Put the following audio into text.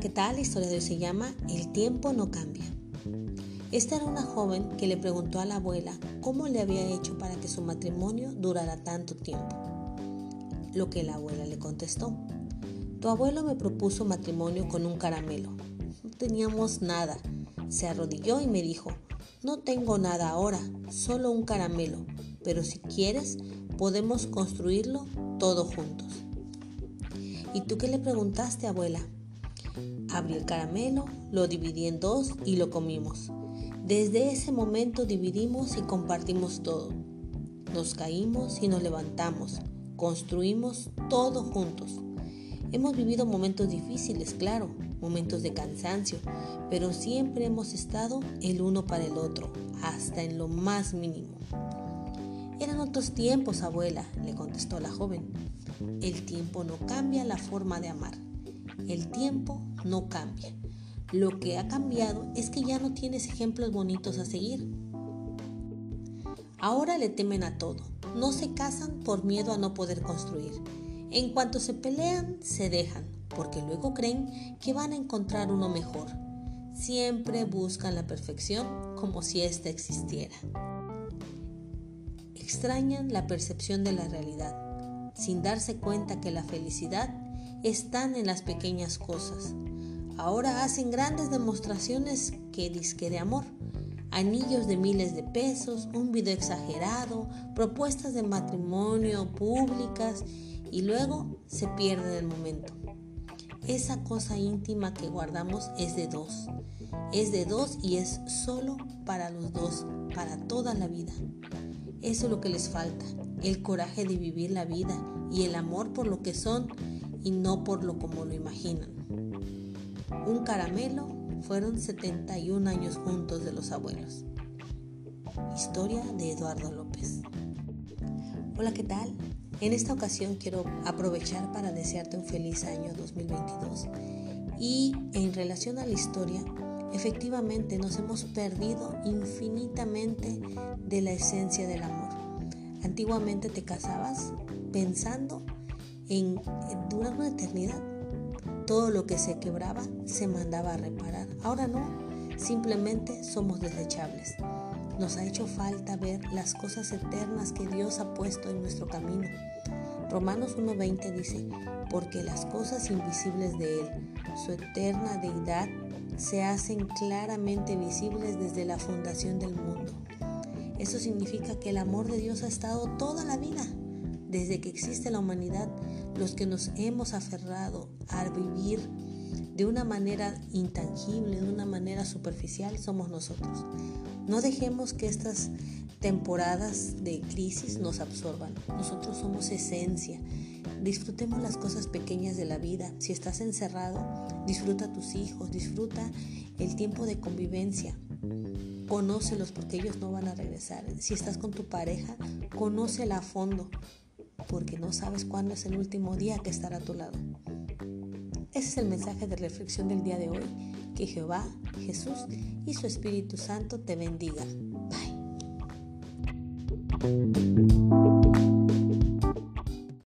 ¿qué tal? La historia de hoy se llama El tiempo no cambia. Esta era una joven que le preguntó a la abuela cómo le había hecho para que su matrimonio durara tanto tiempo. Lo que la abuela le contestó. Tu abuelo me propuso matrimonio con un caramelo. No teníamos nada. Se arrodilló y me dijo, no tengo nada ahora, solo un caramelo, pero si quieres podemos construirlo todo juntos. ¿Y tú qué le preguntaste, abuela? Abrí el caramelo, lo dividí en dos y lo comimos. Desde ese momento dividimos y compartimos todo. Nos caímos y nos levantamos. Construimos todo juntos. Hemos vivido momentos difíciles, claro, momentos de cansancio, pero siempre hemos estado el uno para el otro, hasta en lo más mínimo. Eran otros tiempos, abuela, le contestó la joven. El tiempo no cambia la forma de amar. El tiempo no cambia. Lo que ha cambiado es que ya no tienes ejemplos bonitos a seguir. Ahora le temen a todo. No se casan por miedo a no poder construir. En cuanto se pelean, se dejan, porque luego creen que van a encontrar uno mejor. Siempre buscan la perfección como si ésta existiera. Extrañan la percepción de la realidad sin darse cuenta que la felicidad está en las pequeñas cosas. Ahora hacen grandes demostraciones que disque de amor, anillos de miles de pesos, un video exagerado, propuestas de matrimonio públicas y luego se pierde el momento. Esa cosa íntima que guardamos es de dos. Es de dos y es solo para los dos, para toda la vida. Eso es lo que les falta, el coraje de vivir la vida y el amor por lo que son y no por lo como lo imaginan. Un caramelo fueron 71 años juntos de los abuelos. Historia de Eduardo López. Hola, ¿qué tal? En esta ocasión quiero aprovechar para desearte un feliz año 2022. Y en relación a la historia, efectivamente nos hemos perdido infinitamente de la esencia del amor. Antiguamente te casabas pensando en durar una eternidad. Todo lo que se quebraba se mandaba a reparar. Ahora no, simplemente somos desechables. Nos ha hecho falta ver las cosas eternas que Dios ha puesto en nuestro camino. Romanos 1.20 dice, porque las cosas invisibles de Él, su eterna deidad, se hacen claramente visibles desde la fundación del mundo. Eso significa que el amor de Dios ha estado toda la vida, desde que existe la humanidad, los que nos hemos aferrado a vivir de una manera intangible, de una manera superficial, somos nosotros. No dejemos que estas temporadas de crisis nos absorban. Nosotros somos esencia. Disfrutemos las cosas pequeñas de la vida. Si estás encerrado, disfruta a tus hijos, disfruta el tiempo de convivencia. Conócelos porque ellos no van a regresar. Si estás con tu pareja, conócela a fondo porque no sabes cuándo es el último día que estará a tu lado. Ese es el mensaje de reflexión del día de hoy. Que Jehová, Jesús y su Espíritu Santo te bendiga. Bye.